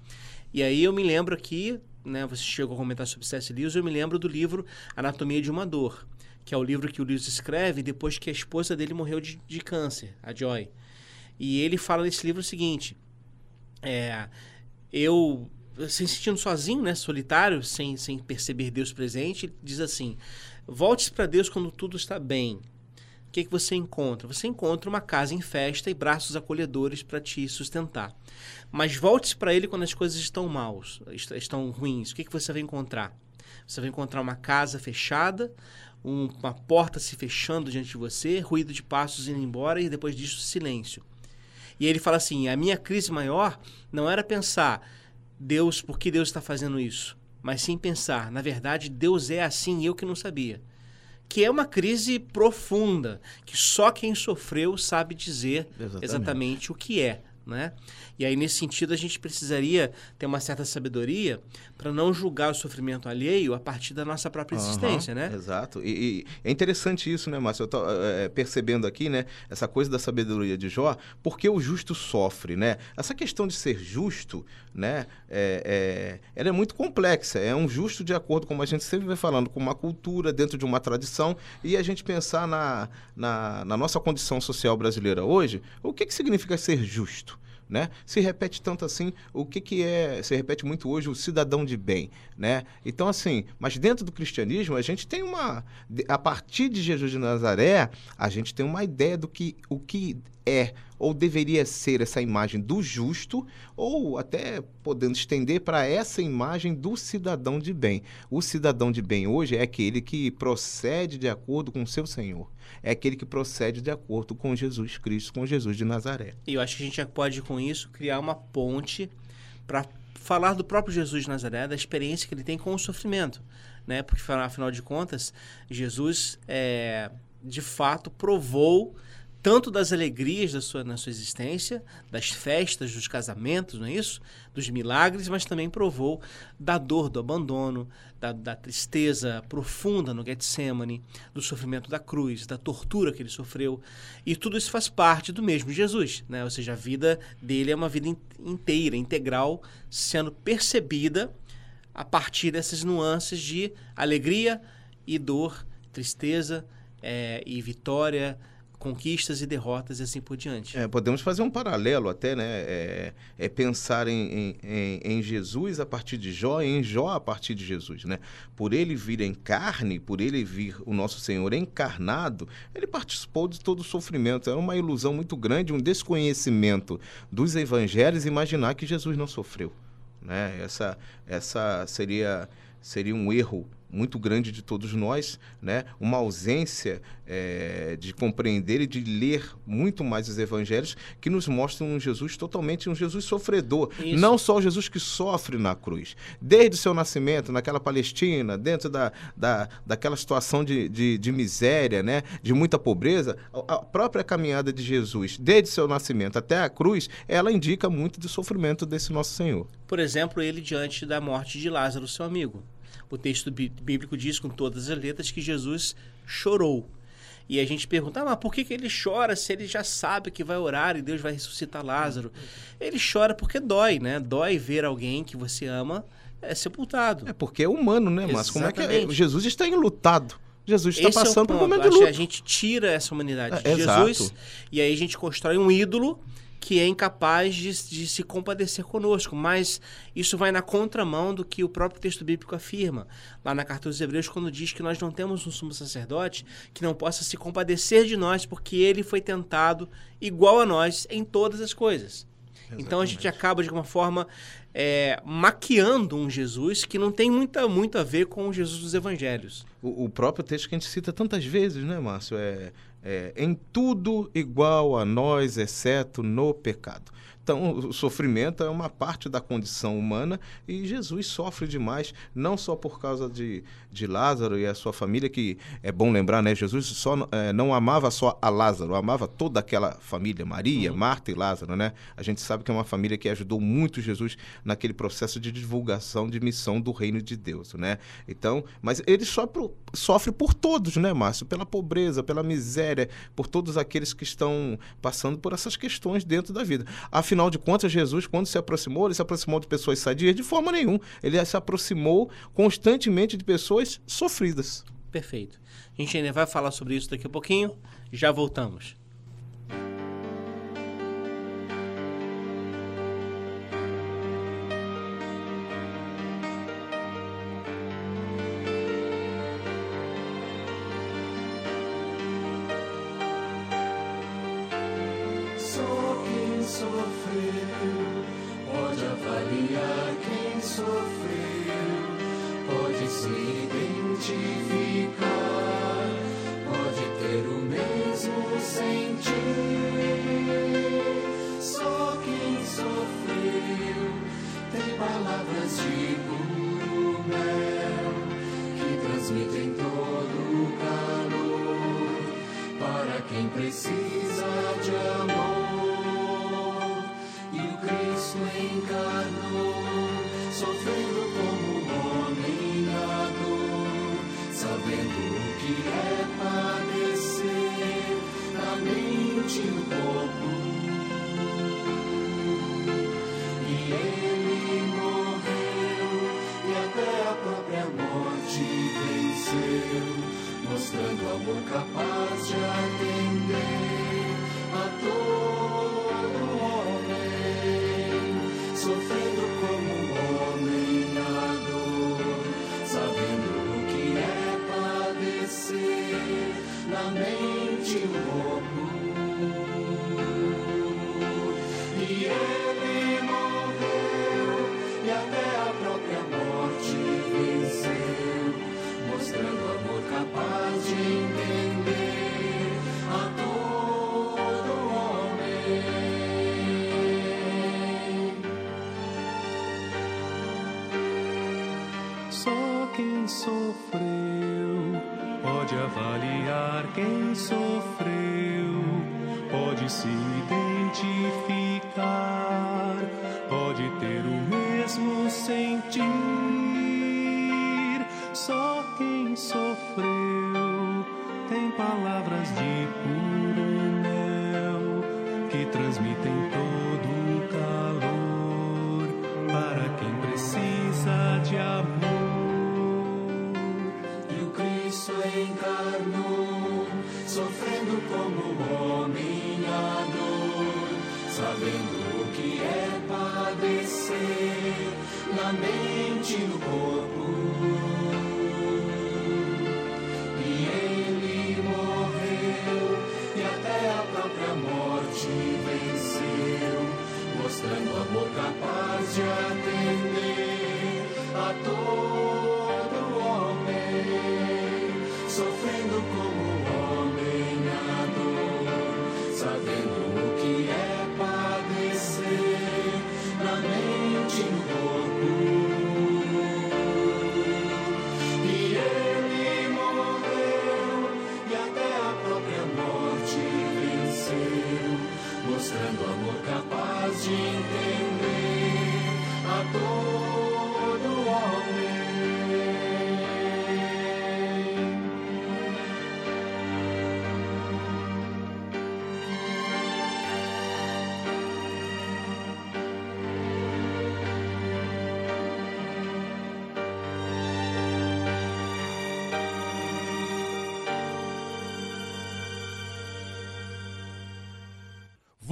E aí eu me lembro aqui, né, você chegou a comentar sobre C.S. Lewis, eu me lembro do livro Anatomia de uma Dor, que é o livro que o Lewis escreve depois que a esposa dele morreu de, de câncer, a Joy. E ele fala nesse livro o seguinte: é, eu se sentindo sozinho, né, solitário, sem, sem perceber Deus presente, diz assim: volte para Deus quando tudo está bem. Que, que você encontra? Você encontra uma casa em festa e braços acolhedores para te sustentar. Mas volte para Ele quando as coisas estão maus, estão ruins. O que, que você vai encontrar? Você vai encontrar uma casa fechada, um, uma porta se fechando diante de você, ruído de passos indo embora e depois disso silêncio. E ele fala assim: a minha crise maior não era pensar, Deus, por que Deus está fazendo isso? Mas sim pensar, na verdade, Deus é assim e eu que não sabia. Que é uma crise profunda, que só quem sofreu sabe dizer exatamente, exatamente o que é. Né? E aí, nesse sentido, a gente precisaria ter uma certa sabedoria para não julgar o sofrimento alheio a partir da nossa própria existência, uhum, né? Exato. E, e, é interessante isso, né, Márcio? Eu estou é, percebendo aqui, né, essa coisa da sabedoria de Jó, porque o justo sofre, né? Essa questão de ser justo, né, é, é, ela é muito complexa. É um justo de acordo, como a gente sempre vai falando, com uma cultura, dentro de uma tradição, e a gente pensar na, na, na nossa condição social brasileira hoje, o que, que significa ser justo? Né? Se repete tanto assim, o que, que é, se repete muito hoje o cidadão de bem, né? Então assim, mas dentro do cristianismo a gente tem uma, a partir de Jesus de Nazaré, a gente tem uma ideia do que o que é ou deveria ser essa imagem do justo, ou até podendo estender para essa imagem do cidadão de bem. O cidadão de bem hoje é aquele que procede de acordo com o seu Senhor. É aquele que procede de acordo com Jesus Cristo, com Jesus de Nazaré. E eu acho que a gente pode, com isso, criar uma ponte para falar do próprio Jesus de Nazaré, da experiência que ele tem com o sofrimento. Né? Porque, afinal de contas, Jesus, é, de fato, provou tanto das alegrias da sua, na sua existência, das festas, dos casamentos, não é isso? Dos milagres, mas também provou da dor do abandono, da, da tristeza profunda no Getsemane, do sofrimento da cruz, da tortura que ele sofreu. E tudo isso faz parte do mesmo Jesus, né? Ou seja, a vida dele é uma vida inteira, integral, sendo percebida a partir dessas nuances de alegria e dor, tristeza é, e vitória, conquistas e derrotas e assim por diante. É, podemos fazer um paralelo até, né? É, é pensar em, em, em, Jesus a partir de Jó e em Jó a partir de Jesus, né? Por ele vir em carne, por ele vir o nosso Senhor encarnado, ele participou de todo o sofrimento. Era uma ilusão muito grande, um desconhecimento dos evangelhos imaginar que Jesus não sofreu, né? Essa, essa seria, seria um erro muito grande de todos nós, né? uma ausência é, de compreender e de ler muito mais os evangelhos que nos mostram um Jesus totalmente um Jesus sofredor. Isso. Não só o Jesus que sofre na cruz. Desde o seu nascimento, naquela Palestina, dentro da, da, daquela situação de, de, de miséria, né? de muita pobreza, a própria caminhada de Jesus, desde o seu nascimento até a cruz, ela indica muito do sofrimento desse nosso Senhor. Por exemplo, ele diante da morte de Lázaro, seu amigo. O texto bíblico diz com todas as letras que Jesus chorou. E a gente pergunta, ah, mas por que, que ele chora se ele já sabe que vai orar e Deus vai ressuscitar Lázaro? Ele chora porque dói, né? Dói ver alguém que você ama é, sepultado. É porque é humano, né, mas como é que é? Jesus está enlutado. Jesus está Esse passando é por um momento de luto. A gente tira essa humanidade é, de Jesus exato. e aí a gente constrói um ídolo que é incapaz de, de, se compadecer conosco. Mas isso vai na contramão do que o próprio texto bíblico afirma, lá na carta dos Hebreus, quando diz que nós não temos um sumo sacerdote que não possa se compadecer de nós, porque ele foi tentado igual a nós em todas as coisas. Exatamente. Então a gente acaba, de alguma forma, é, maquiando um Jesus que não tem muita, muito a ver com o Jesus dos evangelhos. O, o próprio texto que a gente cita tantas vezes, né, Márcio? É, é, em tudo igual a nós, exceto no pecado. Então, o sofrimento é uma parte da condição humana e Jesus sofre demais, não só por causa de, de Lázaro e a sua família, que é bom lembrar, né? Jesus só é, não amava só a Lázaro, amava toda aquela família, Maria, uhum. Marta e Lázaro, né? A gente sabe que é uma família que ajudou muito Jesus naquele processo de divulgação de missão do reino de Deus, né? Então, mas ele sofre, sofre por todos, né, Márcio? Pela pobreza, pela miséria, por todos aqueles que estão passando por essas questões dentro da vida. Afinal, Afinal de contas, Jesus, quando se aproximou, ele se aproximou de pessoas sadias de forma nenhuma. Ele se aproximou constantemente de pessoas sofridas. Perfeito. A gente ainda vai falar sobre isso daqui a pouquinho. Já voltamos. somente no corpo.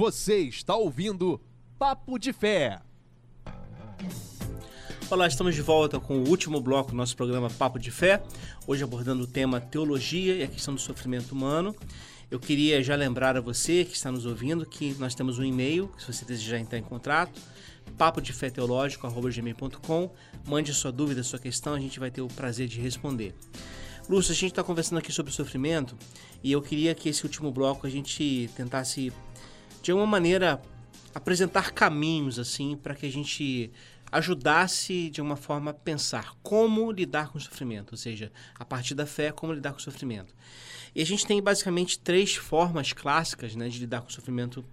Você está ouvindo Papo de Fé. Olá, estamos de volta com o último bloco do nosso programa Papo de Fé. Hoje abordando o tema teologia e a questão do sofrimento humano. Eu queria já lembrar a você que está nos ouvindo que nós temos um e-mail, se você desejar entrar em contato, papo de fé teológico@gmail.com. Mande sua dúvida, sua questão, a gente vai ter o prazer de responder. Lúcio, a gente está conversando aqui sobre sofrimento e eu queria que esse último bloco a gente tentasse de uma maneira apresentar caminhos assim para que a gente ajudasse de uma forma a pensar como lidar com o sofrimento, ou seja, a partir da fé, como lidar com o sofrimento. E a gente tem basicamente três formas clássicas né, de lidar com o sofrimento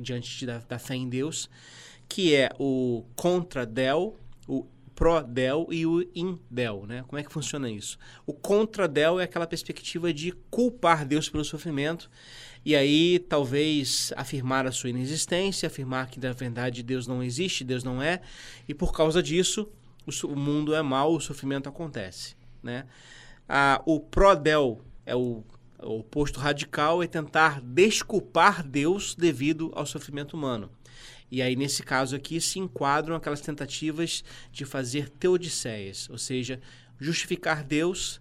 diante de, da, da, fé em Deus, que é o contra-del, o pro-del e o in-del. Né? Como é que funciona isso? O contra-del é aquela perspectiva de culpar Deus pelo sofrimento e aí talvez afirmar a sua inexistência, afirmar que na verdade Deus não existe, Deus não é, e por causa disso o, mundo é mau, o sofrimento acontece. Né? Ah, o pro-del é o o oposto radical é tentar desculpar Deus devido ao sofrimento humano. E aí, nesse caso aqui, se enquadram aquelas tentativas de fazer teodiceias, ou seja, justificar Deus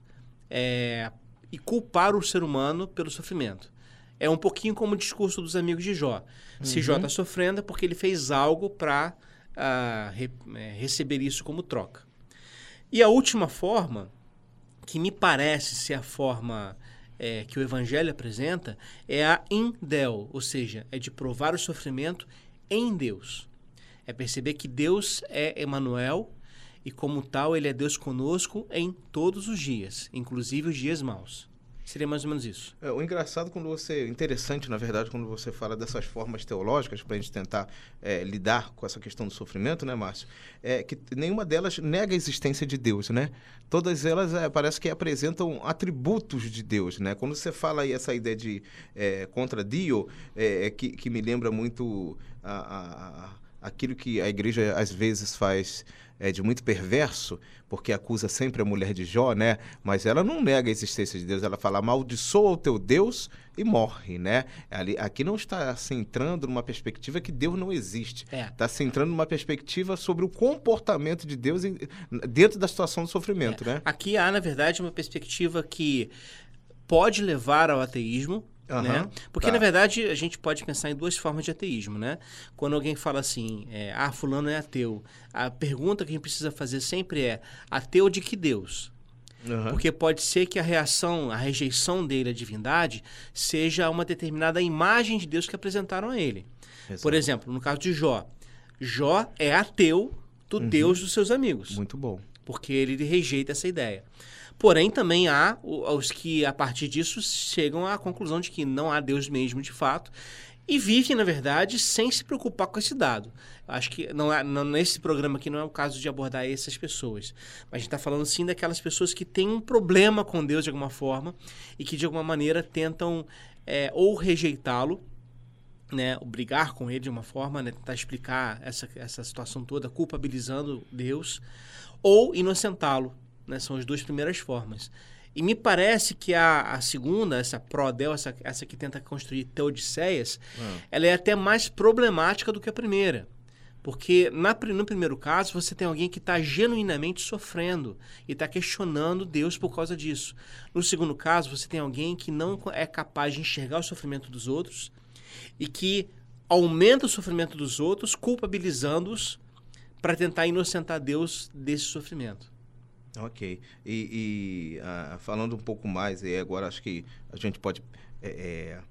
é, e culpar o ser humano pelo sofrimento. É um pouquinho como o discurso dos amigos de Jó. Uhum. Se Jó está uhum. sofrendo é porque ele fez algo para uh, ah, re, é, receber isso como troca. E a última forma, que me parece ser a forma é, que o Evangelho apresenta é a indel, ou seja, é de provar o sofrimento em Deus. É perceber que Deus é Emanuel e como tal ele é Deus conosco em todos os dias, inclusive os dias maus. Seria mais ou menos isso. É, o engraçado quando você. Interessante, na verdade, quando você fala dessas formas teológicas para a gente tentar é, lidar com essa questão do sofrimento, né, Márcio? É que nenhuma delas nega a existência de Deus, né? Todas elas é, parece que apresentam atributos de Deus, né? Quando você fala aí essa ideia de é, contra Dio, é, é, que, que me lembra muito a, a, a aquilo que a igreja às vezes faz é, de muito perverso, porque acusa sempre a mulher de Jó, né? Mas ela não nega a existência de Deus, ela fala amaldiçoa o teu Deus e morre, né? Ali, aqui não está se entrando numa perspectiva que Deus não existe. Está é. Tá se entrando numa perspectiva sobre o comportamento de Deus dentro da situação do sofrimento, é. né? Aqui há, na verdade, uma perspectiva que pode levar ao ateísmo, Uhum, né? Porque, tá. na verdade, a gente pode pensar em duas formas de ateísmo, né? Quando alguém fala assim, é, ah, fulano é ateu, a pergunta que a gente precisa fazer sempre é, ateu de que Deus? Uhum. Porque pode ser que a reação, a rejeição dele à divindade seja uma determinada imagem de Deus que apresentaram a ele. Exato. Por exemplo, no caso de Jó. Jó é ateu do uhum. Deus dos seus amigos. Muito bom. Porque ele rejeita essa ideia. Porém, também há os que, a partir disso, chegam à conclusão de que não há Deus mesmo de fato e vivem, na verdade, sem se preocupar com esse dado. Acho que não, é, não nesse programa aqui não é o caso de abordar essas pessoas. Mas a gente está falando sim daquelas pessoas que têm um problema com Deus de alguma forma e que de alguma maneira tentam é, ou rejeitá-lo, né, brigar com ele de uma forma, né, tentar explicar essa, essa situação toda, culpabilizando Deus, ou inocentá-lo, né? São as duas primeiras formas. E me parece que a, a segunda, essa Prodel, essa, essa que tenta construir Teodiceias, ah. ela é até mais problemática do que a primeira. Porque na, no primeiro caso, você tem alguém que está genuinamente sofrendo e está questionando Deus por causa disso. No segundo caso, você tem alguém que não é capaz de enxergar o sofrimento dos outros e que aumenta o sofrimento dos outros, culpabilizando-os para tentar inocentar Deus desse sofrimento. Ok. E, e uh, falando um pouco mais, e agora acho que a gente pode é, é,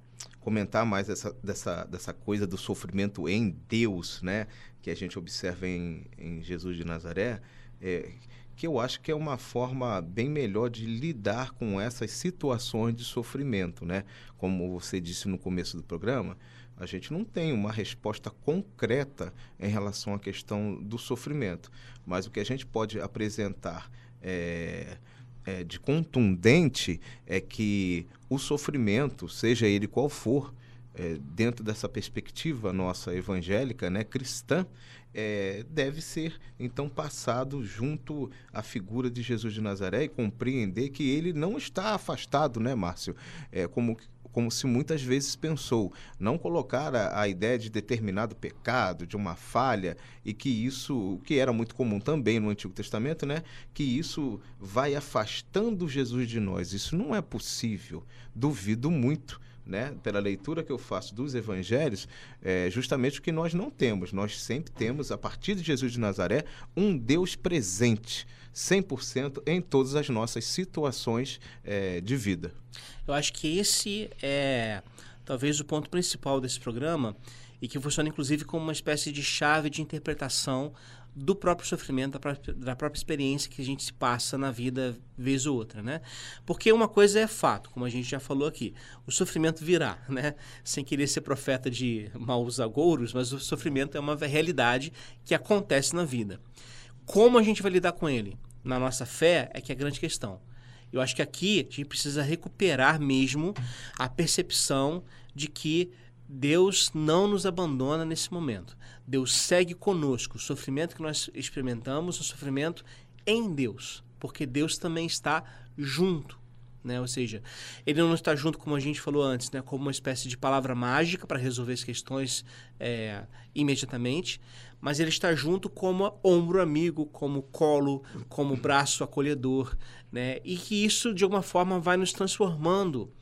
comentar mais essa, dessa, dessa coisa do sofrimento em Deus, né? Que a gente observa em, em Jesus de Nazaré, é, que eu acho que é uma forma bem melhor de lidar com essas situações de sofrimento, né? Como você disse no começo do programa, a gente não tem uma resposta concreta em relação à questão do sofrimento, mas o que a gente pode apresentar é, é, de contundente é que o sofrimento, seja ele qual for, é, dentro dessa perspectiva nossa evangélica, né, cristã, é, deve ser então passado junto à figura de Jesus de Nazaré e compreender que ele não está afastado, né, Márcio? É, como como se muitas vezes pensou, não colocar a, a, ideia de determinado pecado, de uma falha, e que isso, que era muito comum também no Antigo Testamento, né? Que isso vai afastando Jesus de nós. Isso não é possível. Duvido muito. Né, pela leitura que eu faço dos evangelhos, é justamente o que nós não temos. Nós sempre temos, a partir de Jesus de Nazaré, um Deus presente, 100% em todas as nossas situações é, de vida. Eu acho que esse é talvez o ponto principal desse programa e que funciona inclusive como uma espécie de chave de interpretação do próprio sofrimento, da própria, da própria, experiência que a gente se passa na vida vez ou outra, né? Porque uma coisa é fato, como a gente já falou aqui, o sofrimento virá, né? Sem querer ser profeta de maus agouros, mas o sofrimento é uma realidade que acontece na vida. Como a gente vai lidar com ele? Na nossa fé é que é a grande questão. Eu acho que aqui a gente precisa recuperar mesmo a percepção de que Deus não nos abandona nesse momento. Deus segue conosco. O sofrimento que nós experimentamos é um sofrimento em Deus, porque Deus também está junto. Né? Ou seja, ele não está junto, como a gente falou antes, né? como uma espécie de palavra mágica para resolver as questões é, imediatamente, mas ele está junto como ombro amigo, como colo, como braço acolhedor, né? e que isso, de alguma forma, vai nos transformando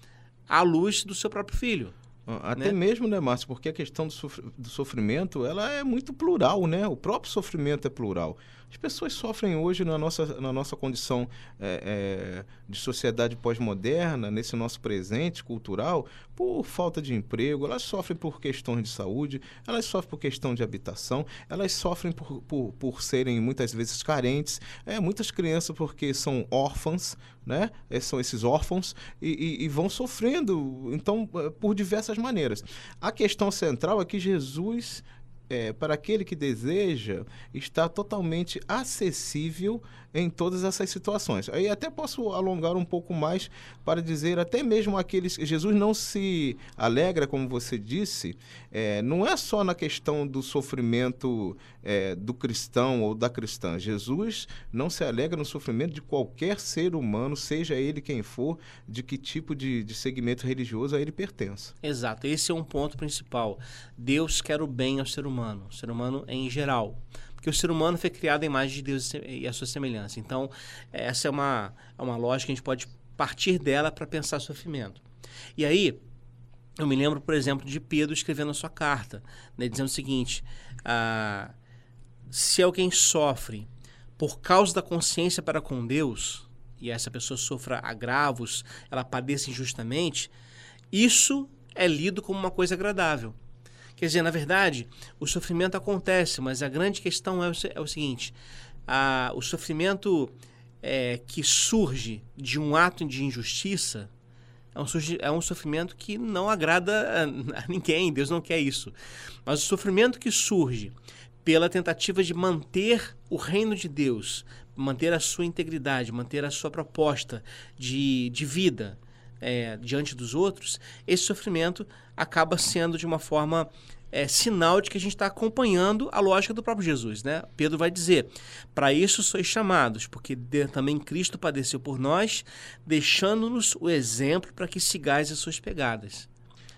à luz do seu próprio filho. Até né? mesmo, né, Márcio? Porque a questão do, sofrimento, ela é muito plural, né? O próprio sofrimento é plural. As pessoas sofrem hoje na nossa, na nossa condição é, é, de sociedade pós-moderna, nesse nosso presente cultural, por falta de emprego, elas sofrem por questões de saúde, elas sofrem por questão de habitação, elas sofrem por, por, por serem muitas vezes carentes, é, muitas crianças porque são órfãs, né? É, são esses órfãos e, e, e vão sofrendo, então, é, por diversas maneiras. A questão central é que Jesus é, para aquele que deseja, está totalmente acessível em todas essas situações. Aí até posso alongar um pouco mais para dizer, até mesmo aqueles. Jesus não se alegra, como você disse, é, não é só na questão do sofrimento é, do cristão ou da cristã. Jesus não se alegra no sofrimento de qualquer ser humano, seja ele quem for, de que tipo de, de segmento religioso a ele pertence. Exato, esse é um ponto principal. Deus quer o bem ao ser humano, ser humano em geral porque o ser humano foi criado em imagem de Deus e a sua semelhança. Então, essa é uma, é uma lógica que a gente pode partir dela para pensar sofrimento. E aí, eu me lembro, por exemplo, de Pedro escrevendo a sua carta, né, dizendo o seguinte: ah, se alguém sofre por causa da consciência para com Deus, e essa pessoa sofra agravos, ela padeça injustamente, isso é lido como uma coisa agradável. Quer dizer, na verdade, o sofrimento acontece, mas a grande questão é o, é o seguinte: a, o sofrimento é, que surge de um ato de injustiça é um, é um sofrimento que não agrada a, a ninguém, Deus não quer isso. Mas o sofrimento que surge pela tentativa de manter o reino de Deus, manter a sua integridade, manter a sua proposta de, de vida, é, diante dos outros, esse sofrimento acaba sendo de uma forma é, sinal de que a gente está acompanhando a lógica do próprio Jesus. Né? Pedro vai dizer: Para isso sois chamados, porque de, também Cristo padeceu por nós, deixando-nos o exemplo para que sigais as suas pegadas.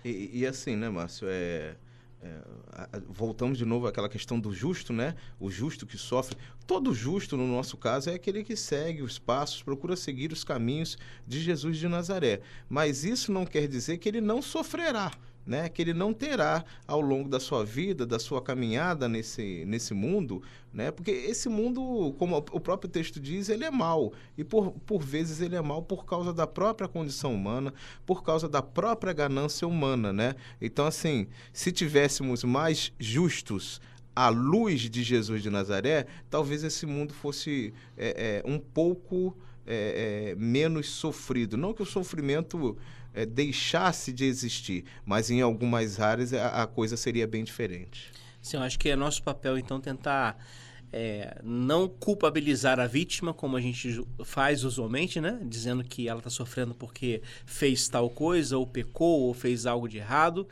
E, e assim, né, Márcio? É, é, voltamos de novo àquela questão do justo, né? O justo que sofre. Todo justo, no nosso caso, é aquele que segue os passos, procura seguir os caminhos de Jesus de Nazaré. Mas isso não quer dizer que ele não sofrerá né, que ele não terá ao longo da sua vida, da sua caminhada nesse, nesse mundo, né, porque esse mundo, como o próprio texto diz, ele é mau e por, por vezes ele é mau por causa da própria condição humana, por causa da própria ganância humana, né? Então, assim, se tivéssemos mais justos à luz de Jesus de Nazaré, talvez esse mundo fosse é, é, um pouco é, é menos sofrido. Não que o sofrimento é, deixasse de existir, mas em algumas áreas a, a, coisa seria bem diferente. Sim, eu acho que é nosso papel então tentar é, não culpabilizar a vítima, como a gente faz usualmente, né? Dizendo que ela está sofrendo porque fez tal coisa, ou pecou, ou fez algo de errado,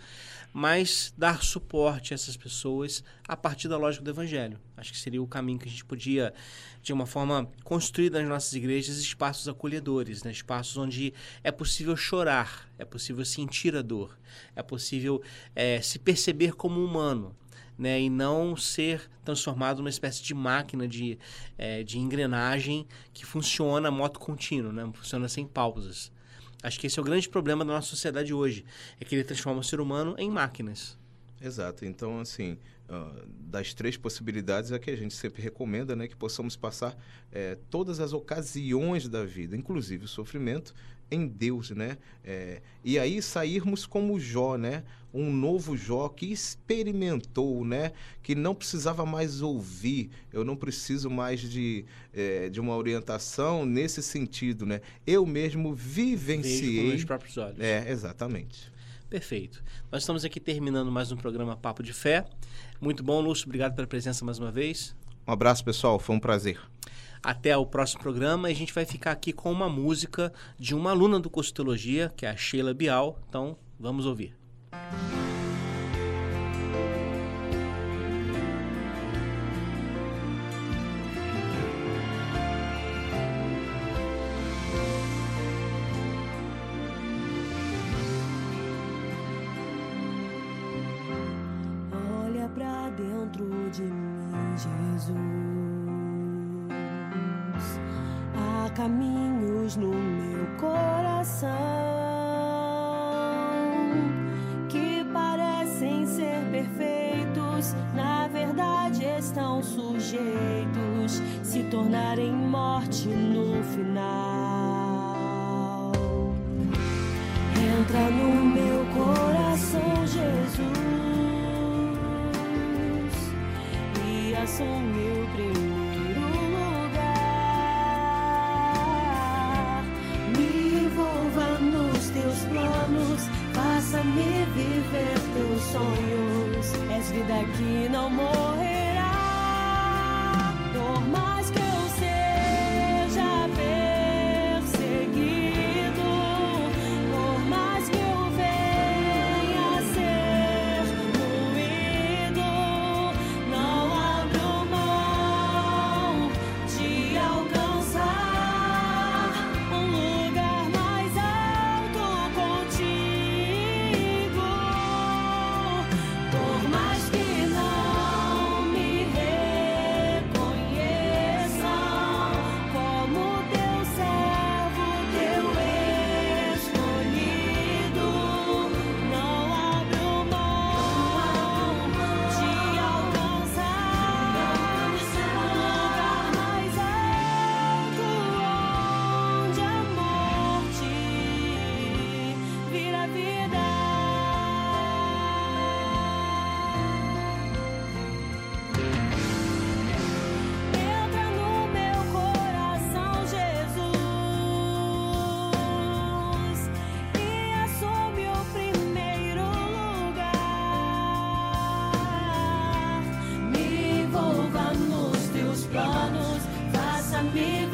mas dar suporte a essas pessoas a partir da lógica do Evangelho. Acho que seria o caminho que a gente podia, de uma forma, construir nas nossas igrejas espaços acolhedores, né? espaços onde é possível chorar, é possível sentir a dor, é possível é, se perceber como humano. Né, e não ser transformado numa espécie de máquina de, é, de engrenagem que funciona moto contínuo, né, funciona sem pausas. Acho que esse é o grande problema da nossa sociedade hoje, é que ele transforma o ser humano em máquinas. Exato. Então, assim, uh, das três possibilidades é que a gente sempre recomenda, né, que possamos passar é, todas as ocasiões da vida, inclusive o sofrimento, em Deus, né? É, e aí sairmos como Jó, né? Um novo Jó que experimentou, né? Que não precisava mais ouvir, eu não preciso mais de, é, de uma orientação nesse sentido, né? Eu mesmo vivenciei. Vejo com meus próprios olhos. É, exatamente. Perfeito. Nós estamos aqui terminando mais um programa Papo de Fé. Muito bom, Lúcio. Obrigado pela presença mais uma vez. Um abraço, pessoal. Foi um prazer. Até o próximo programa. A gente vai ficar aqui com uma música de uma aluna do curso de Teologia, que é a Sheila Bial. Então, vamos ouvir. Olha caminhos no meu coração que parecem ser perfeitos, na verdade estão sujeitos se tornarem morte no final. Entra no meu coração, Jesus, e assume Me.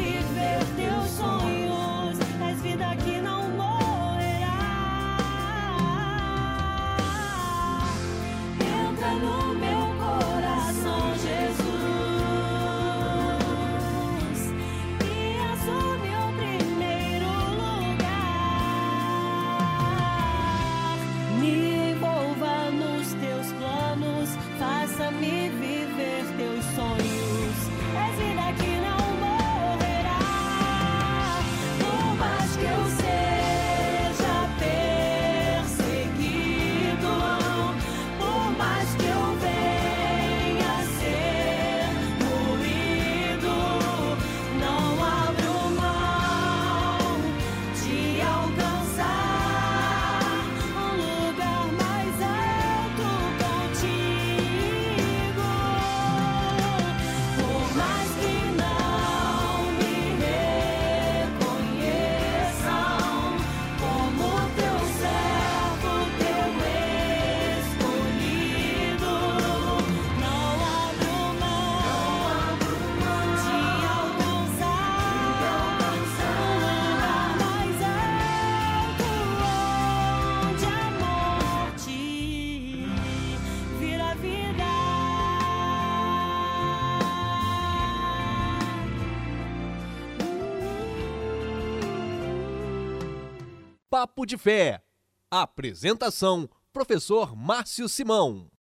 Papo de Fé. Apresentação: Professor Márcio Simão.